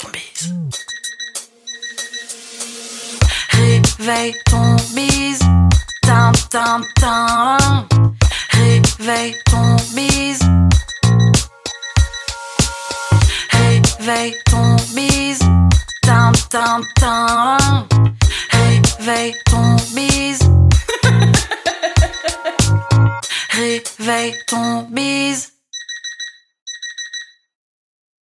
ton bise. Réveille ton bise. Tin, tin, tin. Réveille ton bise. Réveille ton bise. Tin, tin, tin. Réveille ton bise. Réveille ton bise.